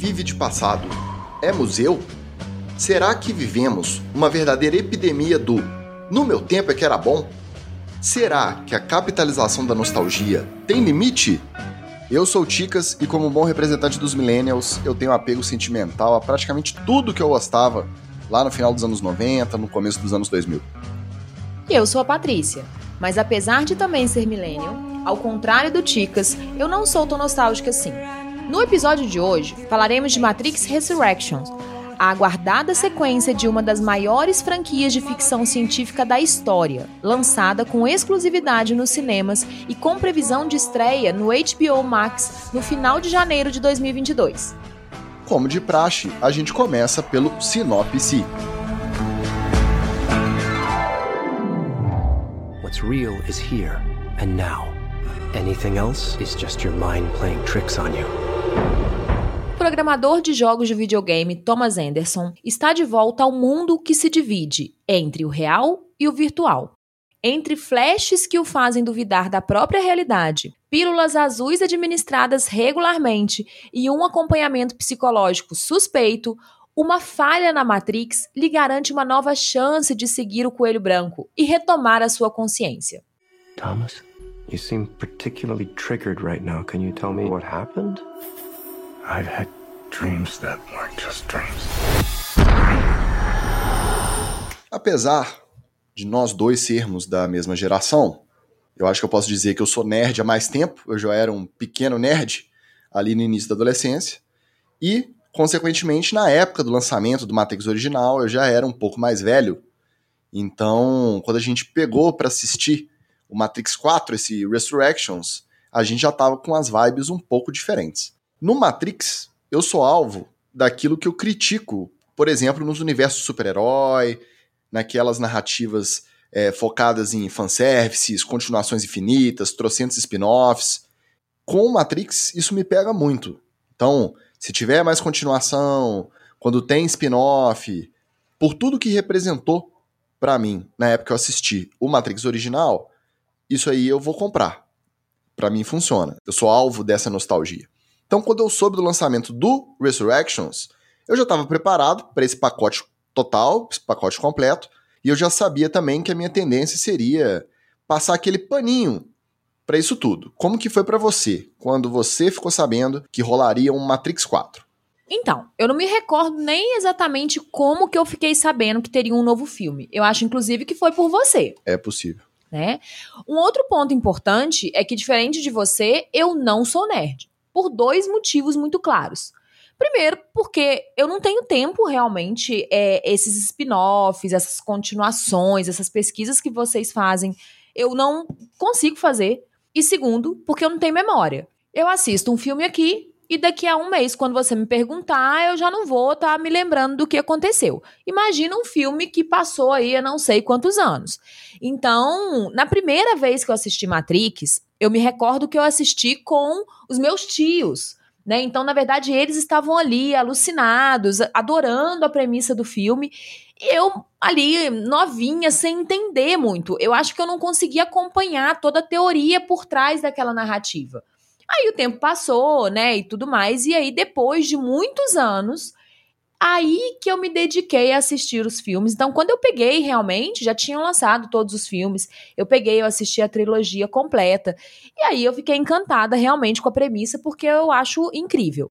vive de passado é museu? Será que vivemos uma verdadeira epidemia do no meu tempo é que era bom? Será que a capitalização da nostalgia tem limite? Eu sou o Ticas e, como bom representante dos Millennials, eu tenho apego sentimental a praticamente tudo que eu gostava lá no final dos anos 90, no começo dos anos 2000. E eu sou a Patrícia, mas apesar de também ser millennial, ao contrário do Ticas, eu não sou tão nostálgica assim. No episódio de hoje, falaremos de Matrix Resurrections, a aguardada sequência de uma das maiores franquias de ficção científica da história, lançada com exclusividade nos cinemas e com previsão de estreia no HBO Max no final de janeiro de 2022. Como de praxe, a gente começa pelo sinopse. What's real is here and now. Anything else is just your mind playing tricks on you programador de jogos de videogame Thomas Anderson está de volta ao mundo que se divide entre o real e o virtual. Entre flashes que o fazem duvidar da própria realidade, pílulas azuis administradas regularmente e um acompanhamento psicológico suspeito, uma falha na Matrix lhe garante uma nova chance de seguir o coelho branco e retomar a sua consciência. Thomas, you seem particularly triggered right now. Can you tell me what happened? I've had dreams that weren't just dreams. Apesar de nós dois sermos da mesma geração, eu acho que eu posso dizer que eu sou nerd há mais tempo, eu já era um pequeno nerd ali no início da adolescência, e, consequentemente, na época do lançamento do Matrix original, eu já era um pouco mais velho. Então, quando a gente pegou para assistir o Matrix 4, esse Resurrections, a gente já tava com as vibes um pouco diferentes. No Matrix, eu sou alvo daquilo que eu critico, por exemplo, nos universos super-herói, naquelas narrativas é, focadas em fanservices, continuações infinitas, trocentos spin-offs. Com o Matrix, isso me pega muito. Então, se tiver mais continuação, quando tem spin-off, por tudo que representou para mim na época que eu assisti o Matrix original, isso aí eu vou comprar. Para mim funciona. Eu sou alvo dessa nostalgia. Então, quando eu soube do lançamento do Resurrections, eu já estava preparado para esse pacote total, esse pacote completo, e eu já sabia também que a minha tendência seria passar aquele paninho para isso tudo. Como que foi para você quando você ficou sabendo que rolaria um Matrix 4? Então, eu não me recordo nem exatamente como que eu fiquei sabendo que teria um novo filme. Eu acho, inclusive, que foi por você. É possível. Né? Um outro ponto importante é que, diferente de você, eu não sou nerd por dois motivos muito claros. Primeiro, porque eu não tenho tempo realmente, é, esses spin-offs, essas continuações, essas pesquisas que vocês fazem, eu não consigo fazer. E segundo, porque eu não tenho memória. Eu assisto um filme aqui e daqui a um mês, quando você me perguntar, eu já não vou estar tá me lembrando do que aconteceu. Imagina um filme que passou aí há não sei quantos anos. Então, na primeira vez que eu assisti Matrix, eu me recordo que eu assisti com os meus tios. Né? Então, na verdade, eles estavam ali alucinados, adorando a premissa do filme. E eu ali, novinha, sem entender muito. Eu acho que eu não conseguia acompanhar toda a teoria por trás daquela narrativa. Aí o tempo passou, né, e tudo mais. E aí, depois de muitos anos, Aí que eu me dediquei a assistir os filmes. Então, quando eu peguei realmente, já tinham lançado todos os filmes. Eu peguei, eu assisti a trilogia completa. E aí eu fiquei encantada realmente com a premissa, porque eu acho incrível.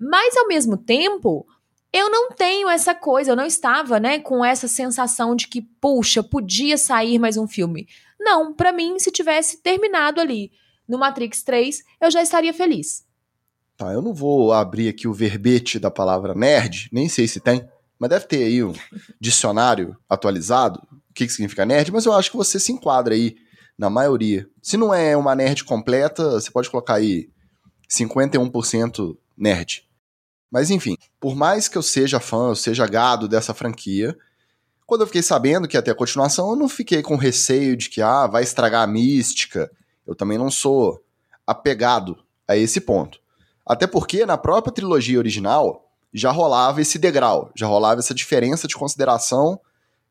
Mas ao mesmo tempo, eu não tenho essa coisa, eu não estava, né, com essa sensação de que, puxa, podia sair mais um filme. Não, para mim, se tivesse terminado ali no Matrix 3, eu já estaria feliz. Tá, eu não vou abrir aqui o verbete da palavra nerd, nem sei se tem, mas deve ter aí um dicionário atualizado, o que, que significa nerd, mas eu acho que você se enquadra aí na maioria. Se não é uma nerd completa, você pode colocar aí 51% nerd. Mas enfim, por mais que eu seja fã, eu seja gado dessa franquia, quando eu fiquei sabendo que ia ter a continuação, eu não fiquei com receio de que ah, vai estragar a mística. Eu também não sou apegado a esse ponto. Até porque na própria trilogia original já rolava esse degrau, já rolava essa diferença de consideração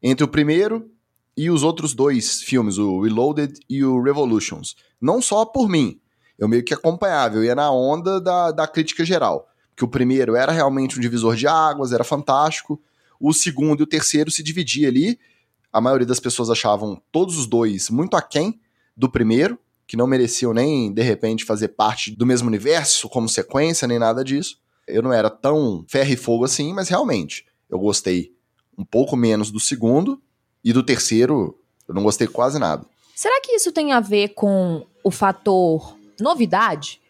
entre o primeiro e os outros dois filmes, o Reloaded e o Revolutions. Não só por mim, eu meio que acompanhava, eu ia na onda da, da crítica geral. Que o primeiro era realmente um divisor de águas, era fantástico. O segundo e o terceiro se dividia ali. A maioria das pessoas achavam todos os dois muito aquém do primeiro, que não mereciam nem, de repente, fazer parte do mesmo universo, como sequência, nem nada disso. Eu não era tão ferro e fogo assim, mas realmente, eu gostei um pouco menos do segundo, e do terceiro, eu não gostei quase nada. Será que isso tem a ver com o fator novidade?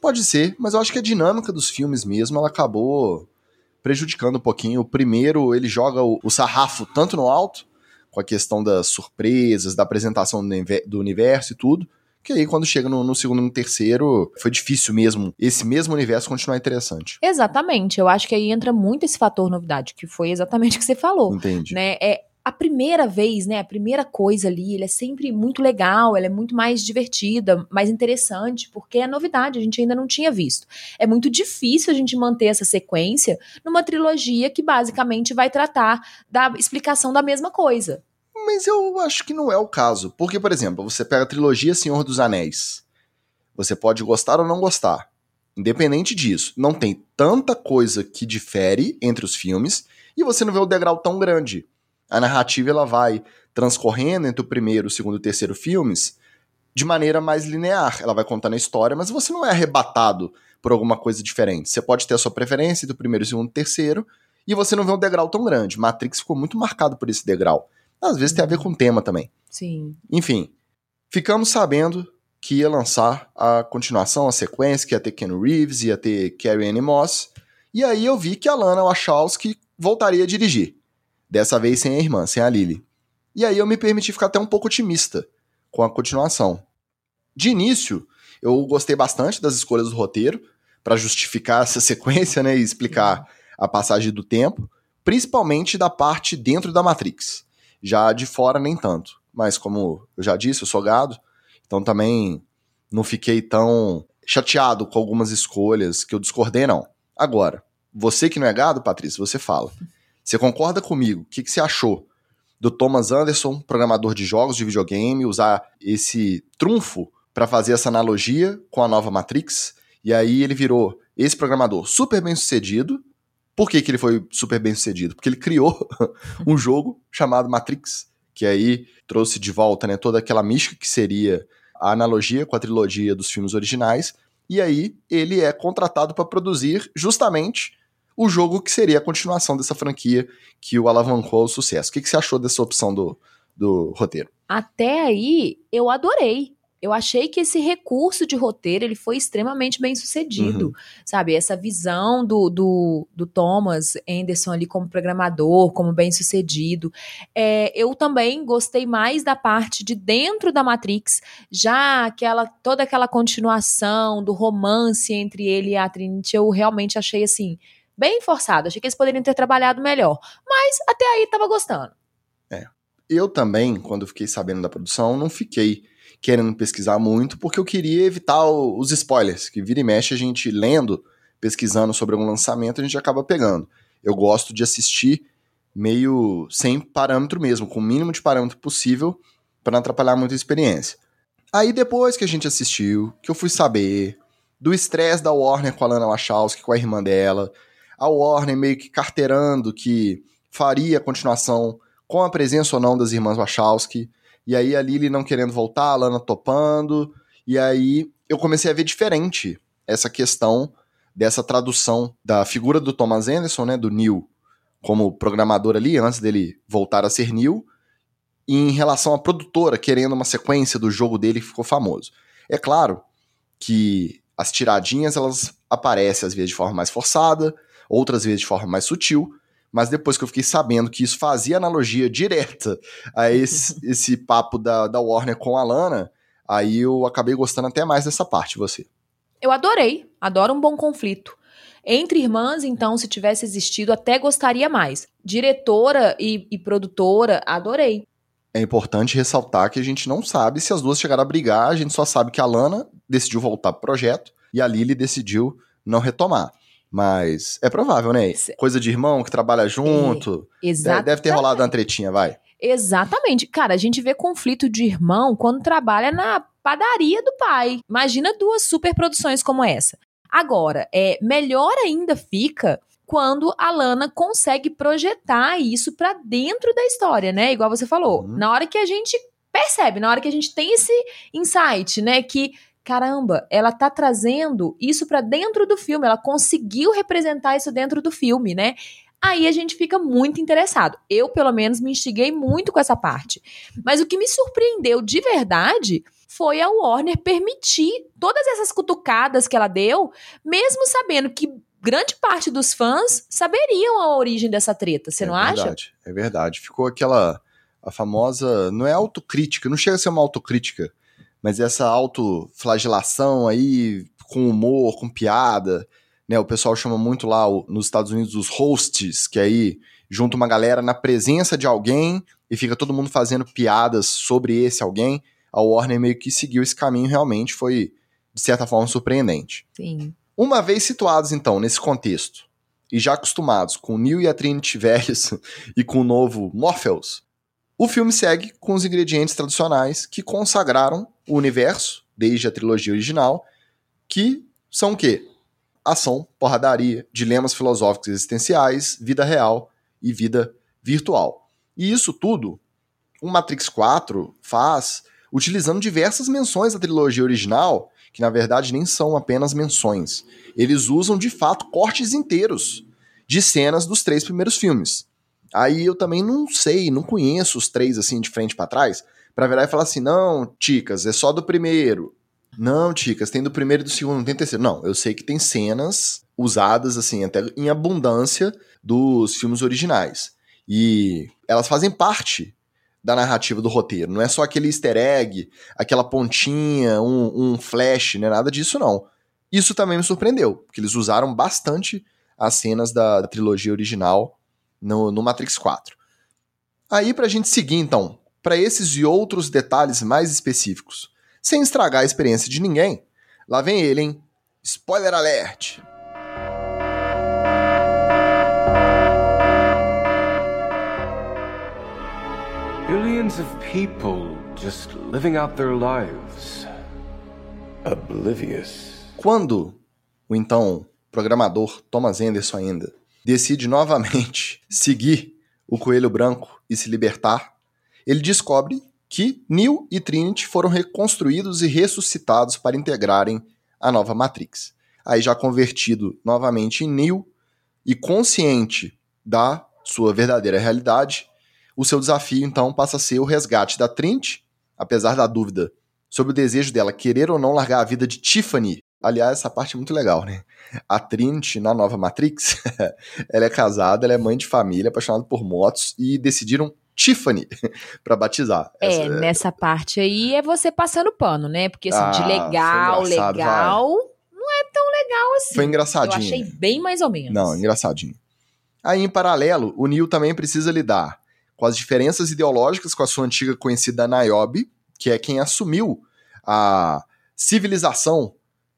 Pode ser, mas eu acho que a dinâmica dos filmes mesmo, ela acabou prejudicando um pouquinho. O primeiro, ele joga o, o sarrafo tanto no alto, com a questão das surpresas, da apresentação do universo e tudo, que aí quando chega no, no, segundo e no terceiro, foi difícil mesmo esse mesmo universo continuar interessante. Exatamente, eu acho que aí entra muito esse fator novidade, que foi exatamente o que você falou. Entendi. Né? É, a primeira vez, né, a primeira coisa ali, ele é sempre muito legal, ela é muito mais divertida, mais interessante, porque é novidade, a gente ainda não tinha visto. É muito difícil a gente manter essa sequência numa trilogia que basicamente vai tratar da explicação da mesma coisa. Mas eu acho que não é o caso, porque, por exemplo, você pega a trilogia Senhor dos Anéis. Você pode gostar ou não gostar. Independente disso, não tem tanta coisa que difere entre os filmes e você não vê o degrau tão grande a narrativa ela vai transcorrendo entre o primeiro, o segundo e o terceiro filmes de maneira mais linear. Ela vai contando a história, mas você não é arrebatado por alguma coisa diferente. Você pode ter a sua preferência do primeiro, segundo terceiro, e você não vê um degrau tão grande. Matrix ficou muito marcado por esse degrau. Às vezes tem a ver com o tema também. Sim. Enfim, ficamos sabendo que ia lançar a continuação, a sequência, que ia ter Ken Reeves, ia ter Carrie Anne Moss, e aí eu vi que a Lana Wachowski voltaria a dirigir. Dessa vez sem a irmã, sem a Lily. E aí eu me permiti ficar até um pouco otimista com a continuação. De início, eu gostei bastante das escolhas do roteiro para justificar essa sequência, né, e explicar a passagem do tempo, principalmente da parte dentro da Matrix. Já de fora nem tanto, mas como eu já disse, eu sou gado, então também não fiquei tão chateado com algumas escolhas que eu discordei não. Agora, você que não é gado, Patrícia, você fala. Você concorda comigo? O que, que você achou do Thomas Anderson, programador de jogos de videogame, usar esse trunfo para fazer essa analogia com a nova Matrix? E aí ele virou esse programador super bem sucedido. Por que, que ele foi super bem sucedido? Porque ele criou um jogo chamado Matrix, que aí trouxe de volta né, toda aquela mística que seria a analogia com a trilogia dos filmes originais. E aí ele é contratado para produzir justamente o jogo que seria a continuação dessa franquia que o alavancou ao sucesso. O que, que você achou dessa opção do, do roteiro? Até aí, eu adorei. Eu achei que esse recurso de roteiro ele foi extremamente bem sucedido, uhum. sabe? Essa visão do, do, do, Thomas Anderson ali como programador, como bem sucedido. É, eu também gostei mais da parte de dentro da Matrix, já aquela toda aquela continuação do romance entre ele e a Trinity, eu realmente achei assim bem forçado. Achei que eles poderiam ter trabalhado melhor. Mas até aí tava gostando. É. Eu também, quando fiquei sabendo da produção, não fiquei querendo pesquisar muito, porque eu queria evitar o, os spoilers, que vira e mexe a gente lendo, pesquisando sobre algum lançamento, a gente acaba pegando. Eu gosto de assistir meio sem parâmetro mesmo, com o mínimo de parâmetro possível, para não atrapalhar muito a experiência. Aí depois que a gente assistiu, que eu fui saber do estresse da Warner com a Lana Wachowski, com a irmã dela, a Warner meio que carteirando que faria a continuação com a presença ou não das irmãs Wachowski. E aí a Lily não querendo voltar, a Lana topando. E aí eu comecei a ver diferente essa questão dessa tradução da figura do Thomas Anderson, né, do Neil, como programador ali, antes dele voltar a ser Neil, em relação à produtora querendo uma sequência do jogo dele que ficou famoso. É claro que as tiradinhas elas aparecem às vezes de forma mais forçada, outras vezes de forma mais sutil, mas depois que eu fiquei sabendo que isso fazia analogia direta a esse, esse papo da, da Warner com a Lana, aí eu acabei gostando até mais dessa parte, você. Eu adorei, adoro um bom conflito. Entre irmãs, então, se tivesse existido, até gostaria mais. Diretora e, e produtora, adorei. É importante ressaltar que a gente não sabe se as duas chegaram a brigar, a gente só sabe que a Lana decidiu voltar pro projeto e a Lily decidiu não retomar. Mas é provável, né? Coisa de irmão que trabalha junto. É, exatamente. Deve ter rolado uma tretinha, vai. Exatamente. Cara, a gente vê conflito de irmão quando trabalha na padaria do pai. Imagina duas superproduções como essa. Agora, é melhor ainda fica quando a Lana consegue projetar isso para dentro da história, né? Igual você falou. Uhum. Na hora que a gente percebe, na hora que a gente tem esse insight, né, que caramba, ela tá trazendo isso para dentro do filme, ela conseguiu representar isso dentro do filme, né? Aí a gente fica muito interessado. Eu, pelo menos, me instiguei muito com essa parte. Mas o que me surpreendeu de verdade foi a Warner permitir todas essas cutucadas que ela deu, mesmo sabendo que grande parte dos fãs saberiam a origem dessa treta, você é não acha? verdade, É verdade. Ficou aquela a famosa, não é autocrítica, não chega a ser uma autocrítica, mas essa autoflagelação aí com humor, com piada, né? O pessoal chama muito lá o- nos Estados Unidos os hosts, que aí junta uma galera na presença de alguém e fica todo mundo fazendo piadas sobre esse alguém. A Warner meio que seguiu esse caminho, realmente foi de certa forma surpreendente. Sim. Uma vez situados, então, nesse contexto, e já acostumados com o Neo e a Trinity velhos e com o novo Morpheus, o filme segue com os ingredientes tradicionais que consagraram o universo, desde a trilogia original, que são o quê? Ação, porradaria, dilemas filosóficos existenciais, vida real e vida virtual. E isso tudo, o Matrix 4 faz utilizando diversas menções da trilogia original que na verdade nem são apenas menções. Eles usam de fato cortes inteiros de cenas dos três primeiros filmes. Aí eu também não sei, não conheço os três assim de frente para trás, para virar e falar assim: "Não, Ticas, é só do primeiro". Não, Ticas, tem do primeiro e do segundo, não tem terceiro. Não, eu sei que tem cenas usadas assim até em abundância dos filmes originais. E elas fazem parte da narrativa do roteiro. Não é só aquele easter egg, aquela pontinha, um, um flash, não é nada disso, não. Isso também me surpreendeu, porque eles usaram bastante as cenas da, da trilogia original no, no Matrix 4. Aí, pra gente seguir, então, para esses e outros detalhes mais específicos, sem estragar a experiência de ninguém, lá vem ele, hein? Spoiler alert! Billions of people just living out their lives. Oblivious. Quando o então programador Thomas Anderson ainda decide novamente seguir o Coelho Branco e se libertar, ele descobre que Neo e Trinity foram reconstruídos e ressuscitados para integrarem a nova Matrix. Aí já convertido novamente em Neo e consciente da sua verdadeira realidade, o seu desafio então passa a ser o resgate da Trinity, apesar da dúvida sobre o desejo dela querer ou não largar a vida de Tiffany. Aliás, essa parte é muito legal, né? A Trinity, na nova Matrix, ela é casada, ela é mãe de família, apaixonada por motos e decidiram Tiffany para batizar. É, Essa- nessa parte aí é você passando pano, né? Porque assim, Ah, de legal, legal, não é tão legal assim. Foi Eu engraçadinho. achei bem mais ou menos. Não, engraçadinho. Aí, em paralelo, o Neo também precisa lidar com as diferenças ideológicas com a sua antiga conhecida Niobe, que é quem assumiu a civilização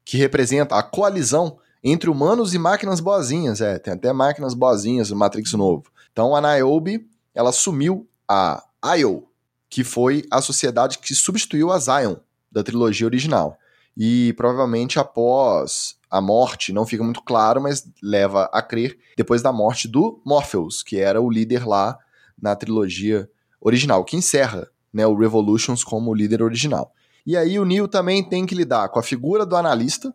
que representa a coalizão entre humanos e máquinas boazinhas. É, tem até máquinas boazinhas no Matrix novo. Então, a Niobe, ela assumiu a IO, que foi a sociedade que substituiu a Zion da trilogia original. E provavelmente após a morte, não fica muito claro, mas leva a crer, depois da morte do Morpheus, que era o líder lá na trilogia original, que encerra né, o Revolutions como líder original. E aí o Neo também tem que lidar com a figura do analista,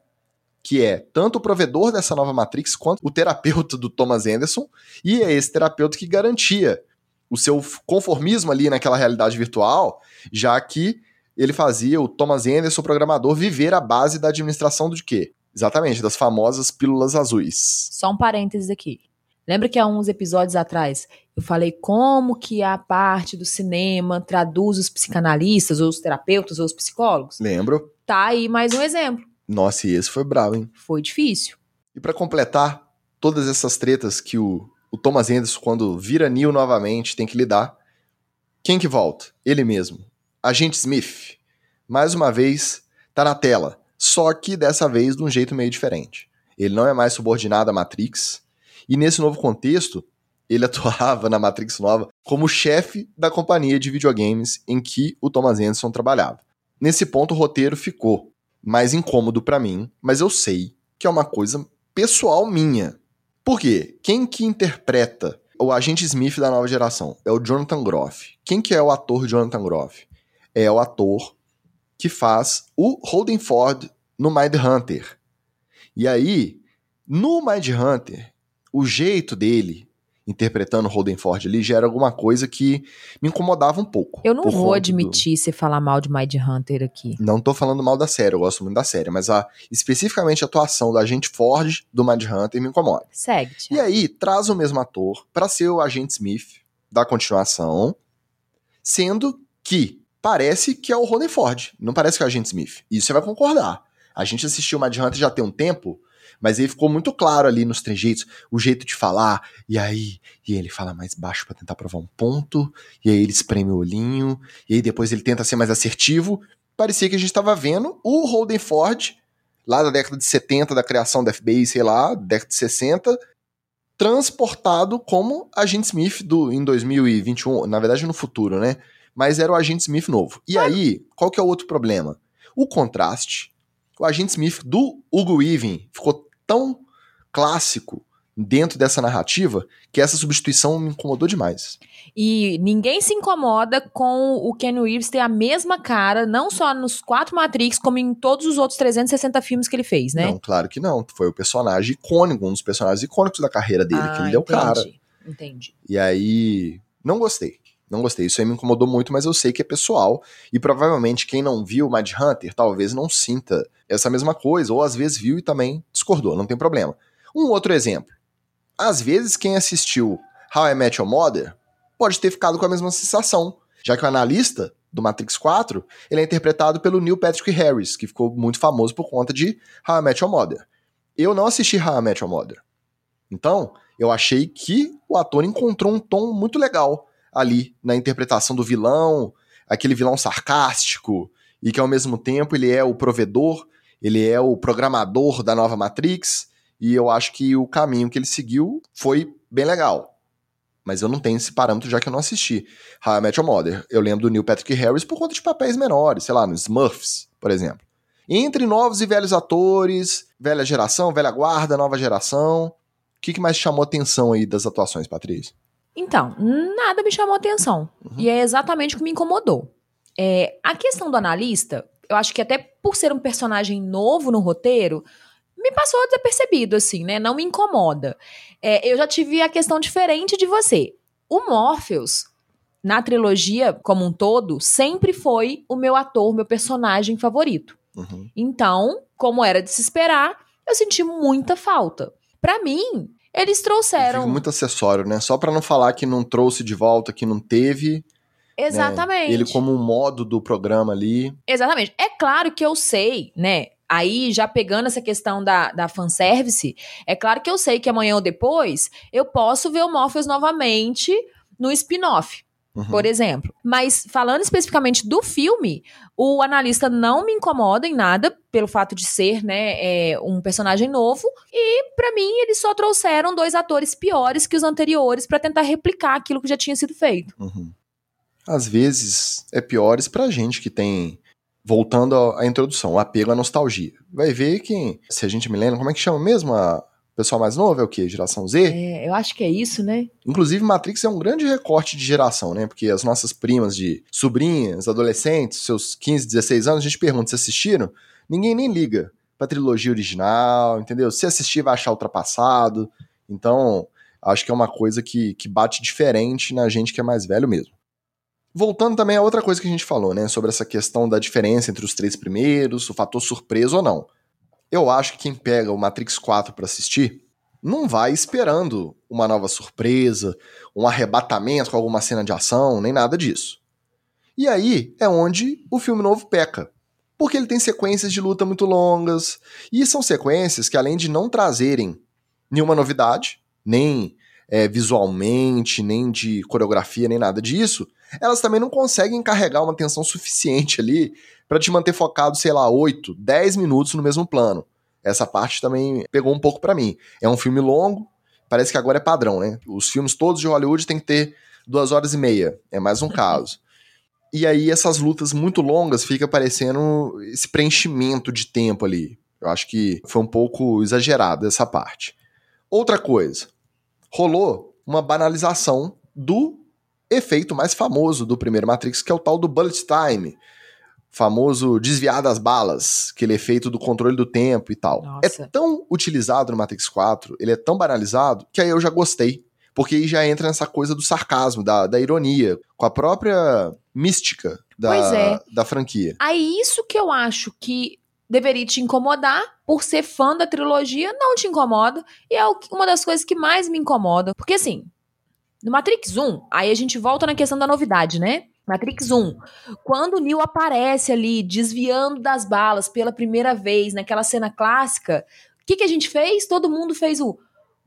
que é tanto o provedor dessa nova Matrix quanto o terapeuta do Thomas Anderson, e é esse terapeuta que garantia o seu conformismo ali naquela realidade virtual, já que ele fazia o Thomas Anderson, o programador, viver a base da administração do quê? Exatamente, das famosas pílulas azuis. Só um parênteses aqui. Lembra que há uns episódios atrás eu falei como que a parte do cinema traduz os psicanalistas, ou os terapeutas, ou os psicólogos? Lembro? Tá aí mais um exemplo. Nossa, e esse foi bravo, hein? Foi difícil. E para completar todas essas tretas que o, o Thomas Anderson, quando vira Neo novamente, tem que lidar, quem que volta? Ele mesmo. Agente Smith. Mais uma vez, tá na tela. Só que dessa vez de um jeito meio diferente. Ele não é mais subordinado à Matrix. E nesse novo contexto, ele atuava na Matrix Nova como chefe da companhia de videogames em que o Thomas Anderson trabalhava. Nesse ponto, o roteiro ficou mais incômodo para mim, mas eu sei que é uma coisa pessoal minha. Por quê? Quem que interpreta o agente Smith da nova geração? É o Jonathan Groff. Quem que é o ator Jonathan Groff? É o ator que faz o Holden Ford no Mind Hunter. E aí, no Mind Hunter, o jeito dele interpretando Holden Ford ali já era alguma coisa que me incomodava um pouco. Eu não vou admitir do... você falar mal de Mind Hunter aqui. Não tô falando mal da série, eu gosto muito da série, mas a, especificamente a atuação da agente Ford do Mind Hunter me incomoda. Segue. E aí, traz o mesmo ator para ser o agente Smith da continuação, sendo que parece que é o Holden Ford, não parece que é o agente Smith. Isso você vai concordar. A gente assistiu o Mind Hunter já tem um tempo, mas aí ficou muito claro ali nos trejeitos, o jeito de falar, e aí, e ele fala mais baixo para tentar provar um ponto, e aí ele espreme o olhinho, e aí depois ele tenta ser mais assertivo. Parecia que a gente estava vendo o Holden Ford, lá da década de 70, da criação da FBI, sei lá, década de 60, transportado como agente Smith do, em 2021, na verdade no futuro, né? Mas era o agente Smith novo. E aí, qual que é o outro problema? O contraste o agente Smith do Hugo Weaving ficou tão clássico dentro dessa narrativa que essa substituição me incomodou demais. E ninguém se incomoda com o Ken Reeves ter a mesma cara, não só nos quatro Matrix, como em todos os outros 360 filmes que ele fez, né? Não, claro que não. Foi o personagem icônico, um dos personagens icônicos da carreira dele, ah, que ele deu entendi, cara. Entendi. E aí, não gostei. Não gostei. Isso aí me incomodou muito, mas eu sei que é pessoal. E provavelmente quem não viu Mad Hunter talvez não sinta essa mesma coisa, ou às vezes viu e também discordou, não tem problema. Um outro exemplo. Às vezes quem assistiu How I Met Your Mother pode ter ficado com a mesma sensação, já que o analista do Matrix 4, ele é interpretado pelo Neil Patrick Harris, que ficou muito famoso por conta de How I Met Your Mother. Eu não assisti How I Met Your Mother. Então, eu achei que o ator encontrou um tom muito legal ali na interpretação do vilão, aquele vilão sarcástico, e que ao mesmo tempo ele é o provedor, ele é o programador da nova Matrix, e eu acho que o caminho que ele seguiu foi bem legal. Mas eu não tenho esse parâmetro já que eu não assisti. How I Met Your Mother. Eu lembro do Neil Patrick Harris por conta de papéis menores, sei lá, no Smurfs, por exemplo. Entre novos e velhos atores, velha geração, velha guarda, nova geração. O que, que mais chamou atenção aí das atuações, Patrícia? Então, nada me chamou atenção. Uhum. E é exatamente o que me incomodou. É, a questão do analista, eu acho que até por ser um personagem novo no roteiro, me passou desapercebido, assim, né? Não me incomoda. É, eu já tive a questão diferente de você. O Morpheus, na trilogia como um todo, sempre foi o meu ator, meu personagem favorito. Uhum. Então, como era de se esperar, eu senti muita falta. Para mim, eles trouxeram. Fica muito acessório, né? Só para não falar que não trouxe de volta, que não teve. Né? Exatamente. Né? Ele como um modo do programa ali. Exatamente. É claro que eu sei, né? Aí, já pegando essa questão da, da fanservice, é claro que eu sei que amanhã ou depois eu posso ver o Morpheus novamente no spin-off. Uhum. Por exemplo. Mas falando especificamente do filme, o analista não me incomoda em nada pelo fato de ser, né, é, um personagem novo. E para mim eles só trouxeram dois atores piores que os anteriores para tentar replicar aquilo que já tinha sido feito. Uhum. Às vezes é piores pra gente que tem voltando à introdução, o apego à nostalgia. Vai ver que, se a gente me lembra, como é que chama mesmo a, pessoal mais novo é o quê? Geração Z? É, eu acho que é isso, né? Inclusive, Matrix é um grande recorte de geração, né? Porque as nossas primas de sobrinhas, adolescentes, seus 15, 16 anos, a gente pergunta se assistiram, ninguém nem liga pra trilogia original, entendeu? Se assistir vai achar ultrapassado. Então, acho que é uma coisa que, que bate diferente na gente que é mais velho mesmo. Voltando também a outra coisa que a gente falou, né? Sobre essa questão da diferença entre os três primeiros, o fator surpresa ou não. Eu acho que quem pega o Matrix 4 para assistir não vai esperando uma nova surpresa, um arrebatamento com alguma cena de ação, nem nada disso. E aí é onde o filme novo peca. Porque ele tem sequências de luta muito longas, e são sequências que, além de não trazerem nenhuma novidade, nem é, visualmente, nem de coreografia, nem nada disso, elas também não conseguem carregar uma atenção suficiente ali para te manter focado, sei lá, 8, 10 minutos no mesmo plano. Essa parte também pegou um pouco para mim. É um filme longo, parece que agora é padrão, né? Os filmes todos de Hollywood tem que ter duas horas e meia. É mais um caso. E aí essas lutas muito longas fica parecendo esse preenchimento de tempo ali. Eu acho que foi um pouco exagerado essa parte. Outra coisa, rolou uma banalização do efeito mais famoso do primeiro Matrix, que é o tal do bullet time. Famoso desviar das balas, aquele efeito do controle do tempo e tal. Nossa. É tão utilizado no Matrix 4, ele é tão banalizado, que aí eu já gostei. Porque aí já entra nessa coisa do sarcasmo, da, da ironia, com a própria mística da, é. da franquia. Aí isso que eu acho que deveria te incomodar, por ser fã da trilogia, não te incomoda. E é uma das coisas que mais me incomoda. Porque assim, no Matrix 1, aí a gente volta na questão da novidade, né? Matrix 1, quando o Neo aparece ali, desviando das balas pela primeira vez, naquela cena clássica, o que, que a gente fez? Todo mundo fez o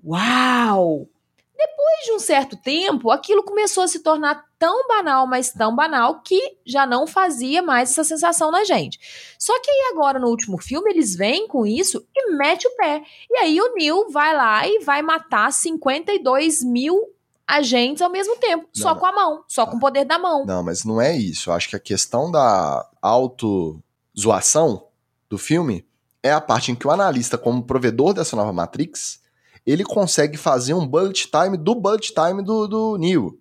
Uau! Depois de um certo tempo, aquilo começou a se tornar tão banal, mas tão banal, que já não fazia mais essa sensação na gente. Só que aí agora, no último filme, eles vêm com isso e mete o pé. E aí o Neil vai lá e vai matar 52 mil agentes ao mesmo tempo. só Não. com a mão, só com o poder da mão. Não, mas não é isso. Eu acho que a questão da auto-zoação do filme é a parte em que o analista, como provedor dessa nova Matrix, ele consegue fazer um bullet time do bullet time do, do Neo.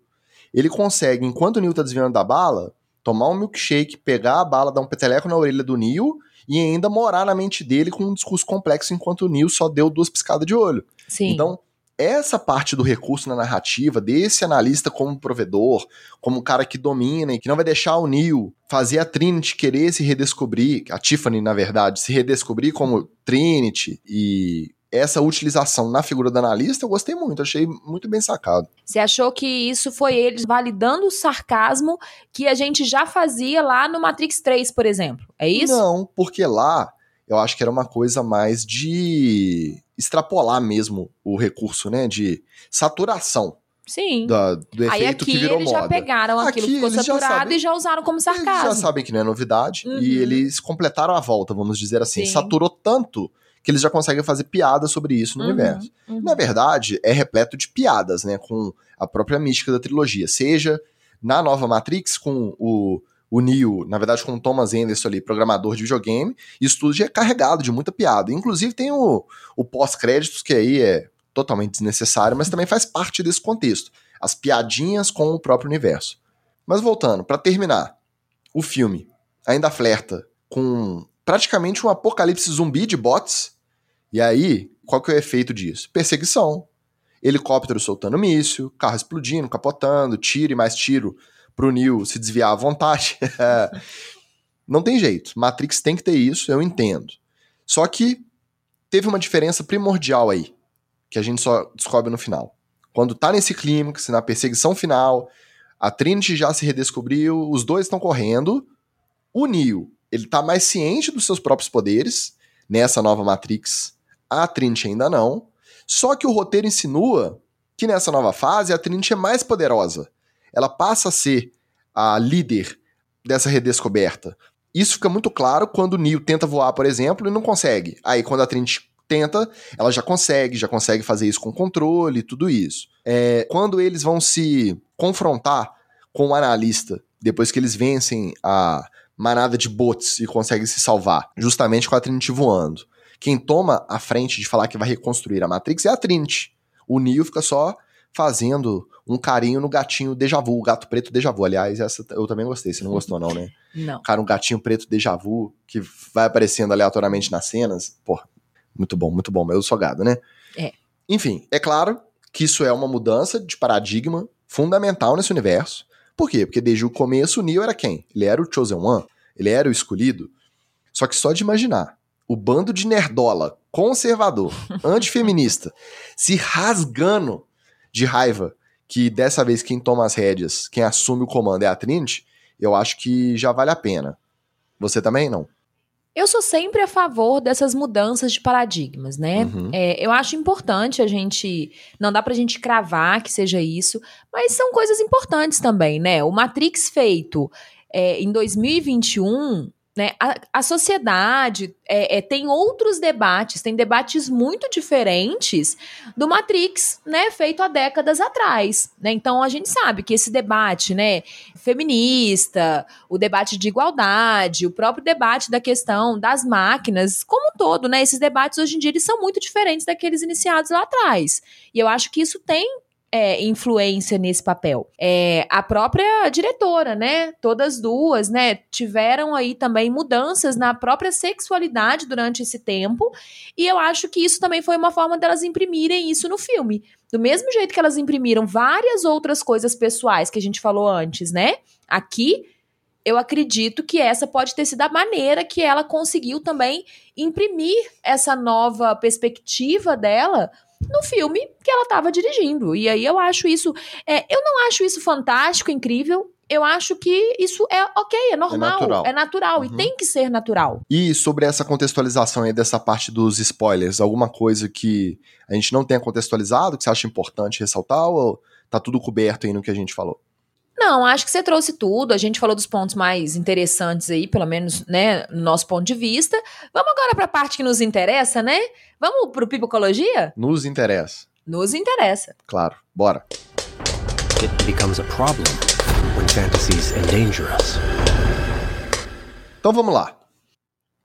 Ele consegue, enquanto o Neo tá desviando da bala, tomar um milkshake, pegar a bala, dar um peteleco na orelha do Neo e ainda morar na mente dele com um discurso complexo enquanto o Neo só deu duas piscadas de olho. Sim. Então, essa parte do recurso na narrativa, desse analista como provedor, como um cara que domina e que não vai deixar o Neo fazer a Trinity querer se redescobrir, a Tiffany, na verdade, se redescobrir como Trinity e essa utilização na figura do analista, eu gostei muito, achei muito bem sacado. Você achou que isso foi eles validando o sarcasmo que a gente já fazia lá no Matrix 3, por exemplo? É isso? Não, porque lá eu acho que era uma coisa mais de extrapolar mesmo o recurso, né, de saturação Sim. da- do efeito Aí aqui que virou eles já moda. pegaram aquilo Aqui que ficou já saturado sabem- e já usaram como Eles já sarcasmo. sabem que não é novidade Uhum. e eles completaram a volta, vamos dizer assim. Sim. Saturou tanto que eles já conseguem fazer piada sobre isso no Uhum, universo. uhum. Na verdade, é repleto de piadas, né? Com a própria mística da trilogia. Seja na nova Matrix, com o, o Neo, na verdade, com o Thomas Anderson ali, programador de videogame, isso tudo já é carregado de muita piada. Inclusive tem o, o pós-créditos, que aí é totalmente desnecessário, mas também faz parte desse contexto. As piadinhas com o próprio universo. Mas voltando, pra terminar, o filme ainda flerta com praticamente um apocalipse zumbi de bots. E aí, qual que é o efeito disso? Perseguição. Helicóptero soltando míssil, carro explodindo, capotando, tiro e mais tiro pro Neo se desviar à vontade. Não tem jeito. Matrix tem que ter isso, eu entendo. Só que teve uma diferença primordial aí, que a gente só descobre no final. Quando tá nesse clímax, na perseguição final, a Trinity já se redescobriu, os dois estão correndo. O Neo, ele tá mais ciente dos seus próprios poderes nessa nova Matrix. A Trinity ainda não. Só que o roteiro insinua que nessa nova fase a Trinity é mais poderosa. Ela passa a ser a líder dessa redescoberta. Isso fica muito claro quando o Neo tenta voar, por exemplo, e não consegue. Aí quando a Trinity tenta, ela já consegue, já consegue fazer isso com controle, tudo isso. É, quando eles vão se confrontar com o analista, depois que eles vencem a manada de bots e conseguem se salvar, justamente com a Trinity voando. Quem toma a frente de falar que vai reconstruir a Matrix é a Trinity. O Neo fica só fazendo um carinho no gatinho Deja Vu, o gato preto Deja Vu. Aliás, essa eu também gostei, você não gostou não, né? Não. Cara, um gatinho preto Deja Vu que vai aparecendo aleatoriamente nas cenas. Porra, muito bom, muito bom, mas eu sou gado, né? É. Enfim, é claro que isso é uma mudança de paradigma fundamental nesse universo. Por quê? Porque desde o começo o Neo era quem? Ele era o Chosen One, ele era o escolhido. Só que só de imaginar o bando de nerdola, conservador, antifeminista, se rasgando de raiva que dessa vez quem toma as rédeas, quem assume o comando é a Trinity, eu acho que já vale a pena. Você também não? Eu sou sempre a favor dessas mudanças de paradigmas, né? Uhum. É, eu acho importante a gente. Não dá pra gente cravar que seja isso, mas são coisas importantes também, né? O Matrix feito é, em 2021 Né? A, a sociedade é, é, tem outros debates, tem debates muito diferentes do Matrix, né, feito há décadas atrás. Né? Então a gente sabe que esse debate né, feminista, o debate de igualdade, o próprio debate da questão das máquinas, como um todo, né, esses debates hoje em dia eles são muito diferentes daqueles iniciados lá atrás. E eu acho que isso tem é, influência nesse papel. É, a própria diretora, né? Todas duas, né? Tiveram aí também mudanças na própria sexualidade durante esse tempo. E eu acho que isso também foi uma forma delas imprimirem isso no filme. Do mesmo jeito que elas imprimiram várias outras coisas pessoais que a gente falou antes, né? Aqui eu acredito que essa pode ter sido a maneira que ela conseguiu também imprimir essa nova perspectiva dela no filme que ela estava dirigindo. E aí eu acho isso. É, eu não acho isso fantástico, incrível. Eu acho que isso é ok, é normal, é natural, é natural uhum. e tem que ser natural. E sobre essa contextualização aí dessa parte dos spoilers, alguma coisa que a gente não tenha contextualizado, que você acha importante ressaltar, ou tá tudo coberto aí no que a gente falou? Não, acho que você trouxe tudo. A gente falou dos pontos mais interessantes aí, pelo menos, né, no nosso ponto de vista. Vamos agora para a parte que nos interessa, né? Vamos pro Pipocologia? Nos interessa. Nos interessa. Claro, bora. It becomes a problem when fantasies endanger us. Então vamos lá.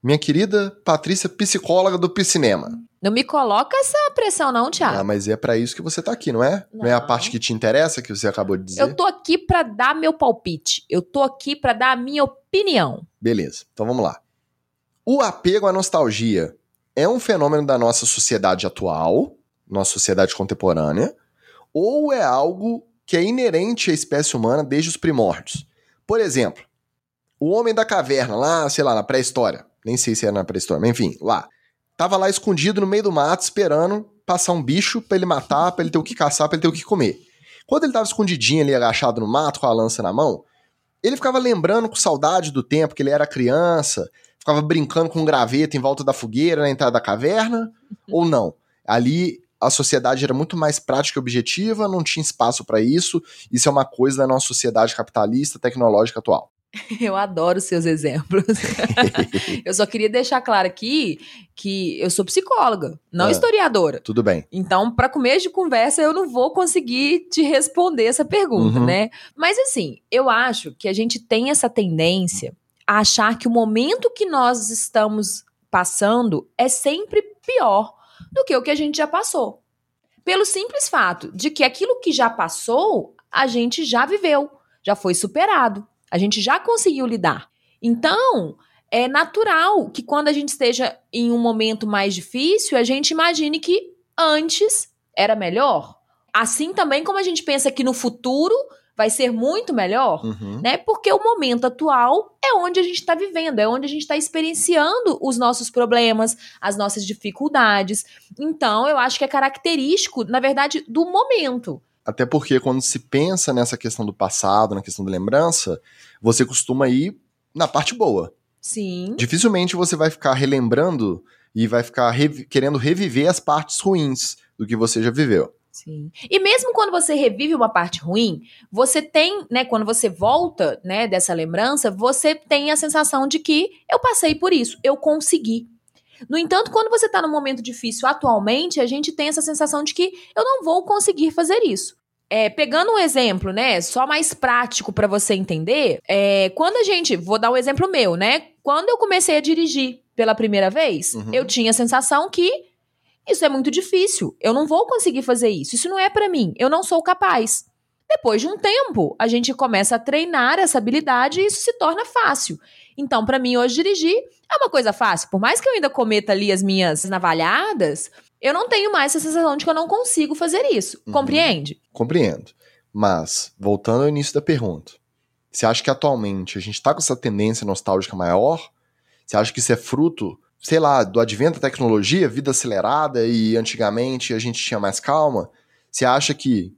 Minha querida Patrícia, psicóloga do Piscinema. Não me coloca essa pressão, não, Thiago. Ah, mas é para isso que você tá aqui, não é? Não. não. é a parte que te interessa, que você acabou de dizer? Eu tô aqui para dar meu palpite. Eu tô aqui para dar a minha opinião. Beleza, então vamos lá. O apego à nostalgia é um fenômeno da nossa sociedade atual, nossa sociedade contemporânea, ou é algo que é inerente à espécie humana desde os primórdios? Por exemplo, o homem da caverna, lá, sei lá, na pré-história nem sei se era na pré-história, mas enfim, lá. Tava lá escondido no meio do mato, esperando passar um bicho para ele matar, para ele ter o que caçar, para ele ter o que comer. Quando ele tava escondidinho ali, agachado no mato, com a lança na mão, ele ficava lembrando com saudade do tempo que ele era criança, ficava brincando com um graveto em volta da fogueira na entrada da caverna, ou não? Ali a sociedade era muito mais prática e objetiva, não tinha espaço para isso. Isso é uma coisa da nossa sociedade capitalista tecnológica atual. Eu adoro seus exemplos. eu só queria deixar claro aqui que eu sou psicóloga, não ah, historiadora. Tudo bem. Então, para começo de conversa, eu não vou conseguir te responder essa pergunta, uhum. né? Mas assim, eu acho que a gente tem essa tendência a achar que o momento que nós estamos passando é sempre pior do que o que a gente já passou. Pelo simples fato de que aquilo que já passou, a gente já viveu, já foi superado. A gente já conseguiu lidar. Então, é natural que quando a gente esteja em um momento mais difícil, a gente imagine que antes era melhor. Assim também como a gente pensa que no futuro vai ser muito melhor, uhum. né? Porque o momento atual é onde a gente está vivendo, é onde a gente está experienciando os nossos problemas, as nossas dificuldades. Então, eu acho que é característico, na verdade, do momento. Até porque quando se pensa nessa questão do passado, na questão da lembrança, você costuma ir na parte boa. Sim. Dificilmente você vai ficar relembrando e vai ficar revi querendo reviver as partes ruins do que você já viveu. Sim. E mesmo quando você revive uma parte ruim, você tem, né, quando você volta, né, dessa lembrança, você tem a sensação de que eu passei por isso, eu consegui. No entanto, quando você está num momento difícil atualmente, a gente tem essa sensação de que eu não vou conseguir fazer isso. É, pegando um exemplo, né, só mais prático para você entender, é, quando a gente, vou dar um exemplo meu, né, quando eu comecei a dirigir pela primeira vez, uhum. eu tinha a sensação que isso é muito difícil, eu não vou conseguir fazer isso, isso não é para mim, eu não sou capaz. Depois de um tempo, a gente começa a treinar essa habilidade e isso se torna fácil. Então, para mim, hoje dirigir é uma coisa fácil. Por mais que eu ainda cometa ali as minhas navalhadas, eu não tenho mais essa sensação de que eu não consigo fazer isso. Uhum. Compreende? Compreendo. Mas, voltando ao início da pergunta, você acha que atualmente a gente está com essa tendência nostálgica maior? Você acha que isso é fruto, sei lá, do advento da tecnologia, vida acelerada e antigamente a gente tinha mais calma? Você acha que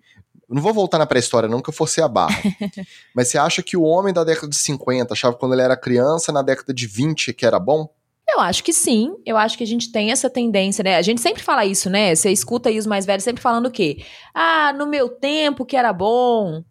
não vou voltar na pré-história, não, que eu forcei a barra. Mas você acha que o homem da década de 50 achava quando ele era criança, na década de 20, que era bom? Eu acho que sim. Eu acho que a gente tem essa tendência, né? A gente sempre fala isso, né? Você escuta aí os mais velhos sempre falando o quê? Ah, no meu tempo que era bom.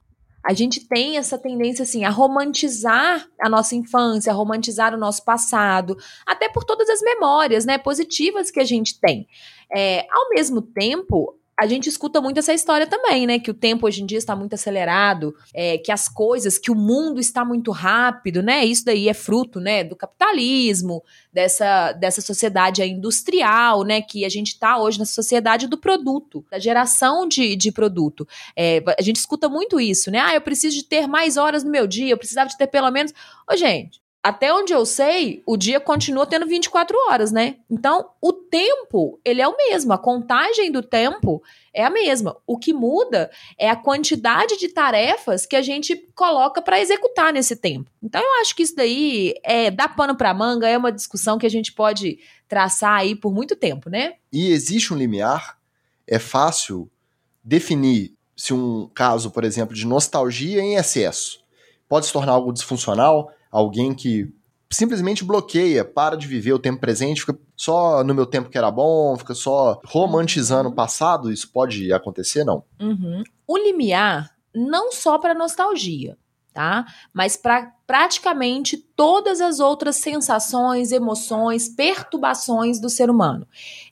a gente tem essa tendência assim a romantizar a nossa infância, a romantizar o nosso passado, até por todas as memórias, né, positivas que a gente tem. É, ao mesmo tempo, a gente escuta muito essa história também, né? Que o tempo hoje em dia está muito acelerado, é, que as coisas, que o mundo está muito rápido, né? Isso daí é fruto, né, do capitalismo, dessa, dessa sociedade industrial, né? Que a gente está hoje na sociedade do produto, da geração de, de produto. É, a gente escuta muito isso, né? Ah, eu preciso de ter mais horas no meu dia, eu precisava de ter pelo menos. Ô, gente, até onde eu sei, o dia continua tendo 24 horas, né? Então, o tempo, ele é o mesmo, a contagem do tempo é a mesma. O que muda é a quantidade de tarefas que a gente coloca para executar nesse tempo. Então, eu acho que isso daí é dá pano para manga, é uma discussão que a gente pode traçar aí por muito tempo, né? E existe um limiar? É fácil definir se um caso, por exemplo, de nostalgia em excesso pode se tornar algo disfuncional? Alguém que simplesmente bloqueia, para de viver o tempo presente, fica só no meu tempo que era bom, fica só romantizando o passado, isso pode acontecer, não? Uhum. O limiar, não só para nostalgia, tá? Mas para praticamente todas as outras sensações, emoções, perturbações do ser humano.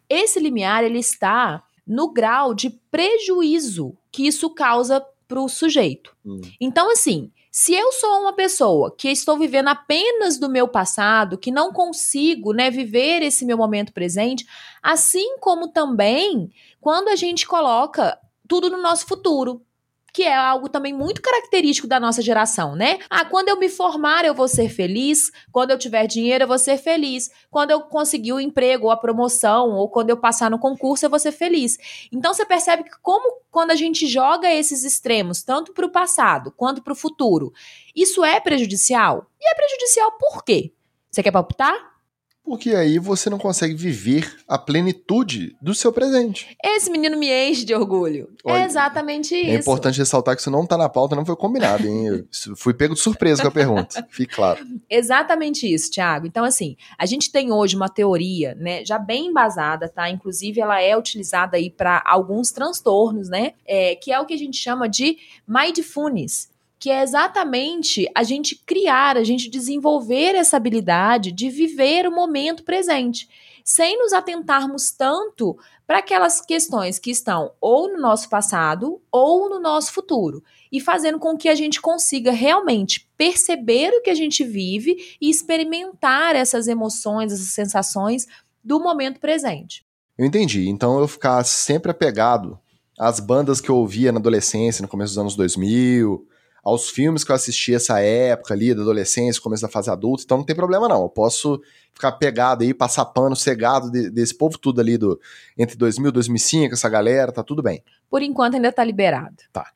Esse limiar, ele está no grau de prejuízo que isso causa para o sujeito. Hum. Então, assim, se eu sou uma pessoa que estou vivendo apenas do meu passado, que não consigo, né, viver esse meu momento presente, assim como também quando a gente coloca tudo no nosso futuro que é algo também muito característico da nossa geração, né? Ah, quando eu me formar eu vou ser feliz, quando eu tiver dinheiro eu vou ser feliz, quando eu conseguir o emprego ou a promoção, ou quando eu passar no concurso eu vou ser feliz. Então você percebe que como quando a gente joga esses extremos, tanto para o passado quanto para o futuro, isso é prejudicial? E é prejudicial por quê? Você quer palpitar? Porque aí você não consegue viver a plenitude do seu presente. Esse menino me enche de orgulho. É Olha, é exatamente isso. É importante ressaltar que isso não tá na pauta, não foi combinado, hein? Fui pego de surpresa com a pergunta. Fique claro. Exatamente isso, Thiago. Então, assim, a gente tem hoje uma teoria, né, já bem embasada, tá? Inclusive, ela é utilizada aí para alguns transtornos, né? É, que é o que a gente chama de mindfulness que é exatamente a gente criar, a gente desenvolver essa habilidade de viver o momento presente, sem nos atentarmos tanto para aquelas questões que estão ou no nosso passado ou no nosso futuro, e fazendo com que a gente consiga realmente perceber o que a gente vive e experimentar essas emoções, essas sensações do momento presente. Eu entendi. Então eu ficar sempre apegado às bandas que eu ouvia na adolescência, no começo dos anos 2000, aos filmes que eu assisti essa época ali, da adolescência, começo da fase adulta, então não tem problema não. Eu posso ficar pegado aí, passar pano, cegado de, desse povo tudo ali do entre 2000 e 2005, essa galera, tá tudo bem. Por enquanto ainda tá liberado. Tá.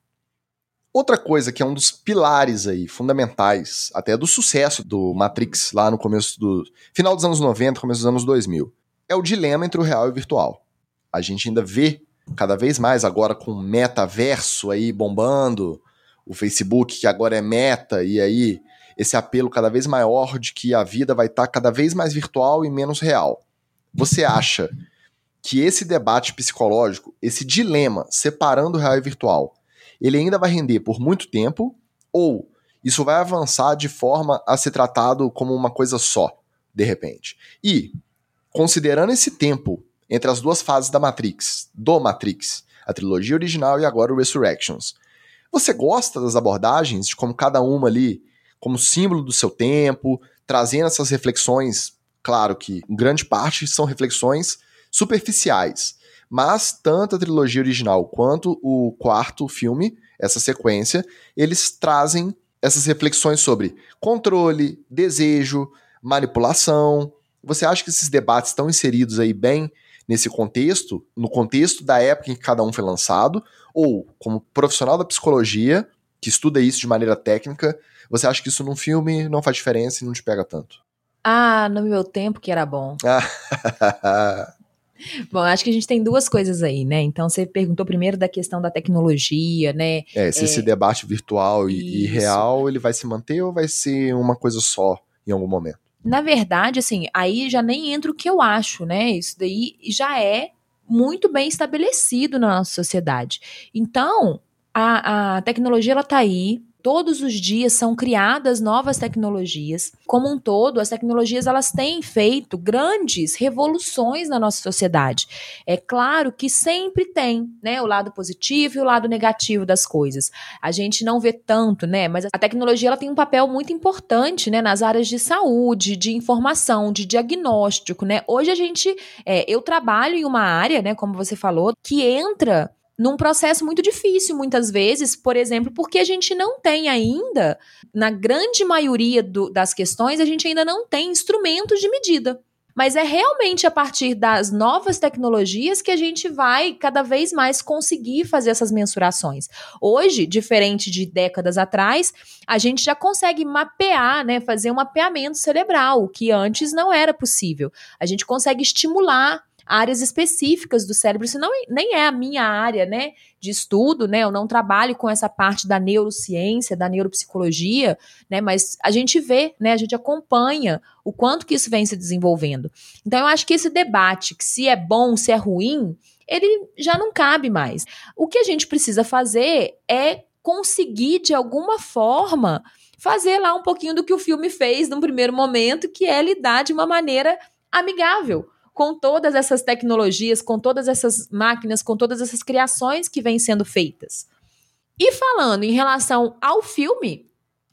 Outra coisa que é um dos pilares aí, fundamentais, até do sucesso do Matrix lá no começo do. final dos anos 90, começo dos anos 2000, é o dilema entre o real e o virtual. A gente ainda vê cada vez mais agora com o metaverso aí bombando, o Facebook, que agora é meta, e aí esse apelo cada vez maior de que a vida vai estar tá cada vez mais virtual e menos real. Você acha que esse debate psicológico, esse dilema separando real e virtual, ele ainda vai render por muito tempo ou isso vai avançar de forma a ser tratado como uma coisa só, de repente? E, considerando esse tempo entre as duas fases da Matrix, do Matrix, a trilogia original e agora o Resurrections, você gosta das abordagens, de como cada uma ali, como símbolo do seu tempo, trazendo essas reflexões, claro que em grande parte são reflexões superficiais, mas tanto a trilogia original quanto o quarto filme, essa sequência, eles trazem essas reflexões sobre controle, desejo, manipulação. Você acha que esses debates estão inseridos aí bem nesse contexto, no contexto da época em que cada um foi lançado, ou como profissional da psicologia, que estuda isso de maneira técnica, você acha que isso num filme não faz diferença e não te pega tanto? Ah, no meu tempo que era bom. Bom, acho que a gente tem duas coisas aí, né? Então, você perguntou primeiro da questão da tecnologia, né? É, se é... esse debate virtual e, e, real, ele vai se manter ou vai ser uma coisa só em algum momento? Na verdade, assim, aí já nem entra o que eu acho, né? Isso daí já é muito bem estabelecido na nossa sociedade. Então, a, a tecnologia ela tá aí, todos os dias são criadas novas tecnologias. Como um todo, as tecnologias elas têm feito grandes revoluções na nossa sociedade. É claro que sempre tem, né, o lado positivo e o lado negativo das coisas. A gente não vê tanto, né, mas a tecnologia ela tem um papel muito importante, né, nas áreas de saúde, de informação, de diagnóstico, né. Hoje a gente, é, eu trabalho em uma área, né, como você falou, que entra num processo muito difícil, muitas vezes, por exemplo, porque a gente não tem ainda, na grande maioria do, das questões, a gente ainda não tem instrumentos de medida. Mas é realmente a partir das novas tecnologias que a gente vai cada vez mais conseguir fazer essas mensurações. Hoje, diferente de décadas atrás, a gente já consegue mapear, né, fazer um mapeamento cerebral, o que antes não era possível. A gente consegue estimular áreas específicas do cérebro. Isso não, nem é a minha área, né, de estudo, né? Eu não trabalho com essa parte da neurociência, da neuropsicologia, né? Mas a gente vê, né? A gente acompanha o quanto que isso vem se desenvolvendo. Então eu acho que esse debate, que se é bom, se é ruim, ele já não cabe mais. O que a gente precisa fazer é conseguir de alguma forma fazer lá um pouquinho do que o filme fez num primeiro momento, que é lidar de uma maneira amigável com todas essas tecnologias, com todas essas máquinas, com todas essas criações que vêm sendo feitas. E falando em relação ao filme,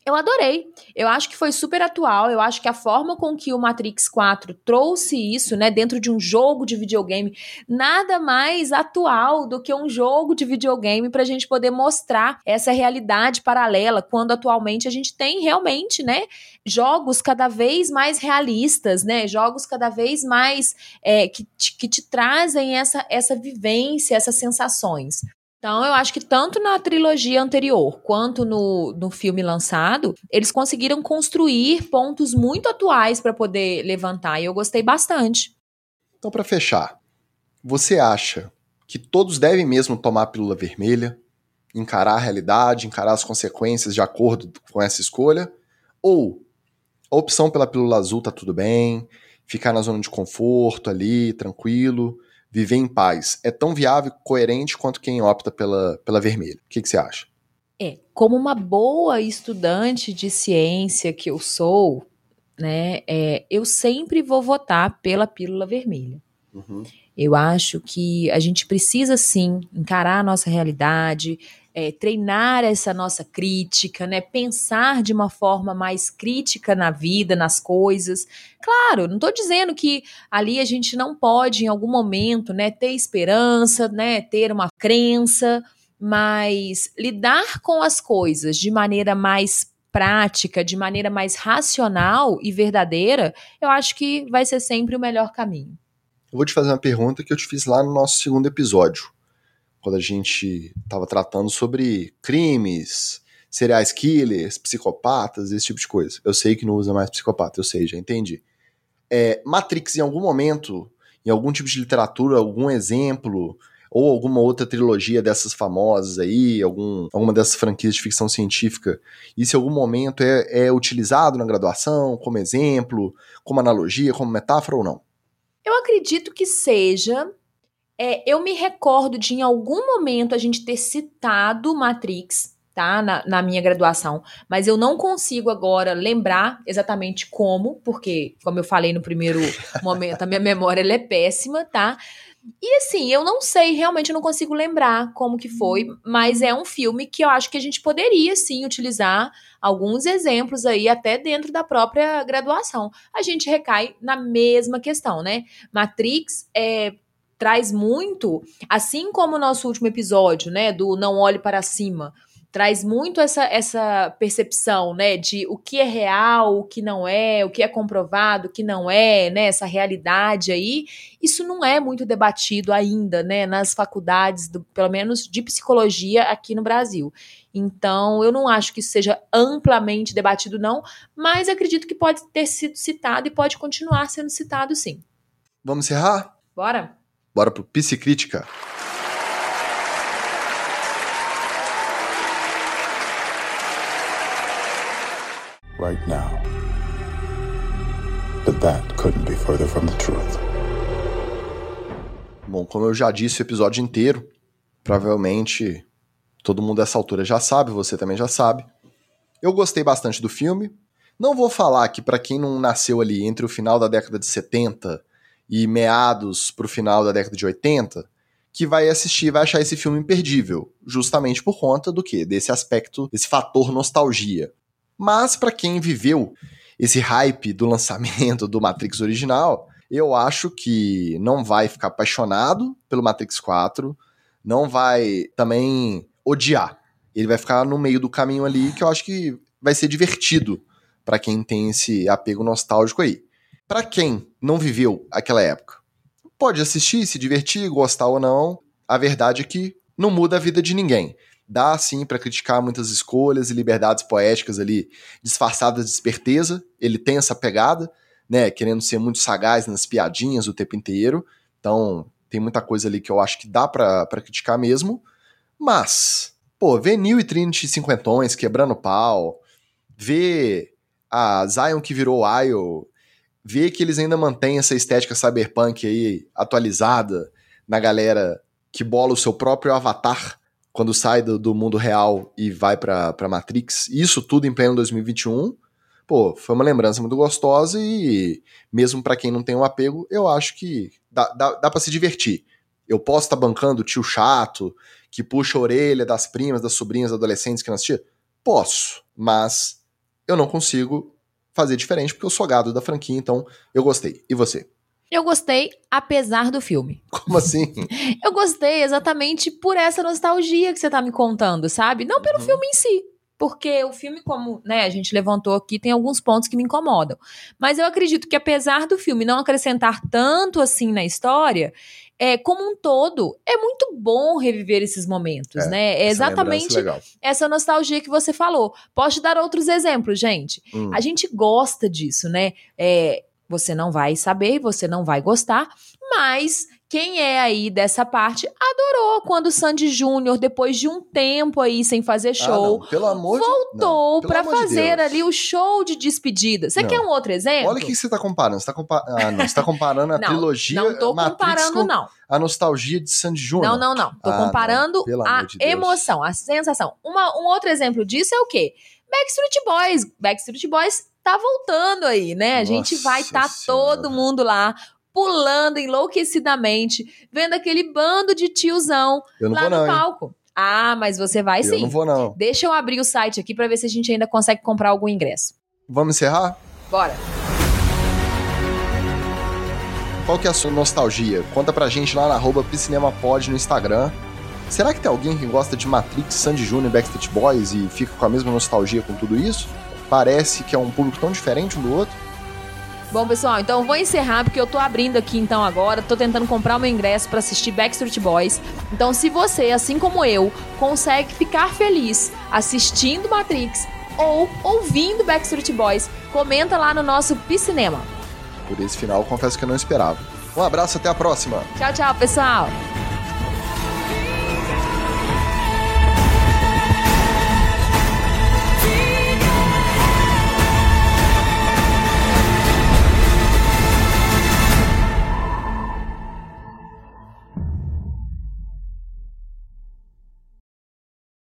eu adorei. Eu acho que foi super atual. Eu acho que a forma com que o Matrix 4 trouxe isso, né, dentro de um jogo de videogame, nada mais atual do que um jogo de videogame para a gente poder mostrar essa realidade paralela, quando atualmente a gente tem realmente, né, jogos cada vez mais realistas, né, jogos cada vez mais é, que, te, que te trazem essa, essa vivência, essas sensações. Então, eu acho que tanto na trilogia anterior quanto no, no filme lançado, eles conseguiram construir pontos muito atuais para poder levantar, e eu gostei bastante. Então, para fechar, você acha que todos devem mesmo tomar a pílula vermelha, encarar a realidade, encarar as consequências de acordo com essa escolha? Ou a opção pela pílula azul tá tudo bem, ficar na zona de conforto ali, tranquilo, viver em paz é tão viável e coerente quanto quem opta pela, pela vermelha. O que, que você acha? É, como uma boa estudante de ciência que eu sou, né, é, eu sempre vou votar pela pílula vermelha. Uhum. Eu acho que a gente precisa sim encarar a nossa realidade, é, treinar essa nossa crítica, né? Pensar de uma forma mais crítica na vida, nas coisas. Claro, não estou dizendo que ali a gente não pode, em algum momento, né, ter esperança, né, ter uma crença, mas lidar com as coisas de maneira mais prática, de maneira mais racional e verdadeira, eu acho que vai ser sempre o melhor caminho. Eu vou te fazer uma pergunta que eu te fiz lá no nosso segundo episódio quando a gente estava tratando sobre crimes, serial killers, psicopatas, esse tipo de coisa. Eu sei que não usa mais psicopata, eu sei, já entendi. É, Matrix, em algum momento, em algum tipo de literatura, algum exemplo, ou alguma outra trilogia dessas famosas aí, algum, alguma dessas franquias de ficção científica, isso em algum momento é, é utilizado na graduação, como exemplo, como analogia, como metáfora ou não? Eu acredito que seja, é, eu me recordo de em algum momento a gente ter citado Matrix, tá? Na, na, minha graduação, mas eu não consigo agora lembrar exatamente como, porque, como eu falei no primeiro momento, a minha memória é péssima, tá? E assim, eu não sei, realmente eu não consigo lembrar como que foi, mas é um filme que eu acho que a gente poderia sim utilizar alguns exemplos aí até dentro da própria graduação. A gente recai na mesma questão, né? Matrix é traz muito, assim como o nosso último episódio, né, do Não Olhe para Cima, traz muito essa, essa percepção, né, de o que é real, o que não é, o que é comprovado, o que não é, né, essa realidade aí, isso não é muito debatido ainda, né, nas faculdades, do, pelo menos de psicologia aqui no Brasil. Então, eu não acho que isso seja amplamente debatido, não, mas acredito que pode ter sido citado e pode continuar sendo citado, sim. Vamos encerrar? Bora! Bora pro Psicrítica. Right now. But that couldn't be further from the truth. Bom, como eu já disse o episódio inteiro, provavelmente Todo mundo dessa altura já sabe, você também já sabe. Eu gostei bastante do filme. Não vou falar que para quem não nasceu ali entre o final da década de 70 e meados pro final da década de 80, que vai assistir e vai achar esse filme imperdível, justamente por conta do que? Desse aspecto, desse fator nostalgia. Mas para quem viveu esse hype do lançamento do Matrix original, eu acho que não vai ficar apaixonado pelo Matrix 4, não vai também odiar. Ele vai ficar no meio do caminho ali que eu acho que vai ser divertido para quem tem esse apego nostálgico aí. Para quem não viveu aquela época, pode assistir, se divertir, gostar ou não. A verdade é que não muda a vida de ninguém. Dá sim para criticar muitas escolhas e liberdades poéticas ali disfarçadas de esperteza. Ele tem essa pegada, né, querendo ser muito sagaz nas piadinhas o tempo inteiro. Então, tem muita coisa ali que eu acho que dá para criticar mesmo. Mas, pô, ver Neil e Trinity cinquentões quebrando pau, ver a Zion que virou Isle, ver que eles ainda mantêm essa estética cyberpunk aí atualizada na galera que bola o seu próprio avatar quando sai do, do mundo real e vai pra, pra Matrix, isso tudo em pleno 2021, pô, foi uma lembrança muito gostosa e mesmo para quem não tem um apego, eu acho que dá, dá, dá para se divertir. Eu posso estar tá bancando o tio chato, que puxa a orelha das primas, das sobrinhas, adolescentes que não assistiram? Posso, mas eu não consigo fazer diferente porque eu sou gado da franquia, então eu gostei. E você? Eu gostei, apesar do filme. Como assim? eu gostei exatamente por essa nostalgia que você tá me contando, sabe? Não pelo uhum. filme em si. Porque o filme, como né, a gente levantou aqui, tem alguns pontos que me incomodam. Mas eu acredito que, apesar do filme não acrescentar tanto assim na história, é, como um todo, é muito bom reviver esses momentos, é, né? É exatamente essa nostalgia que você falou. Posso te dar outros exemplos, gente. Hum. A gente gosta disso, né? É, você não vai saber, você não vai gostar, mas quem é aí dessa parte adorou quando o Sandy Júnior, depois de um tempo aí sem fazer show, ah, pelo amor voltou de... para fazer de ali o show de despedida. Você quer um outro exemplo? Olha o que você tá comparando. Você tá, compa... ah, não, você tá comparando a não, trilogia Não tô Matrix comparando, não. A nostalgia de Sandy Júnior. Não, não, não. Tô ah, comparando não. a de emoção, a sensação. Uma, um outro exemplo disso é o quê? Backstreet Boys. Backstreet Boys tá voltando aí, né? A gente vai estar tá todo mundo lá pulando enlouquecidamente, vendo aquele bando de tiozão lá no não, palco. Hein? Ah, mas você vai sim. Eu não vou não. Deixa eu abrir o site aqui para ver se a gente ainda consegue comprar algum ingresso. Vamos encerrar? Bora. Qual que é a sua nostalgia? Conta pra gente lá na arroba Piscinemapod no Instagram. Será que tem alguém que gosta de Matrix, Sandy Júnior e Backstreet Boys e fica com a mesma nostalgia com tudo isso? Parece que é um público tão diferente um do outro. Bom, pessoal, então eu vou encerrar porque eu tô abrindo aqui então agora, tô tentando comprar o meu ingresso para assistir Backstreet Boys. Então, se você, assim como eu, consegue ficar feliz assistindo Matrix ou ouvindo Backstreet Boys, comenta lá no nosso Piscinema. Por esse final, confesso que eu não esperava. Um abraço, até a próxima. Tchau, tchau, pessoal.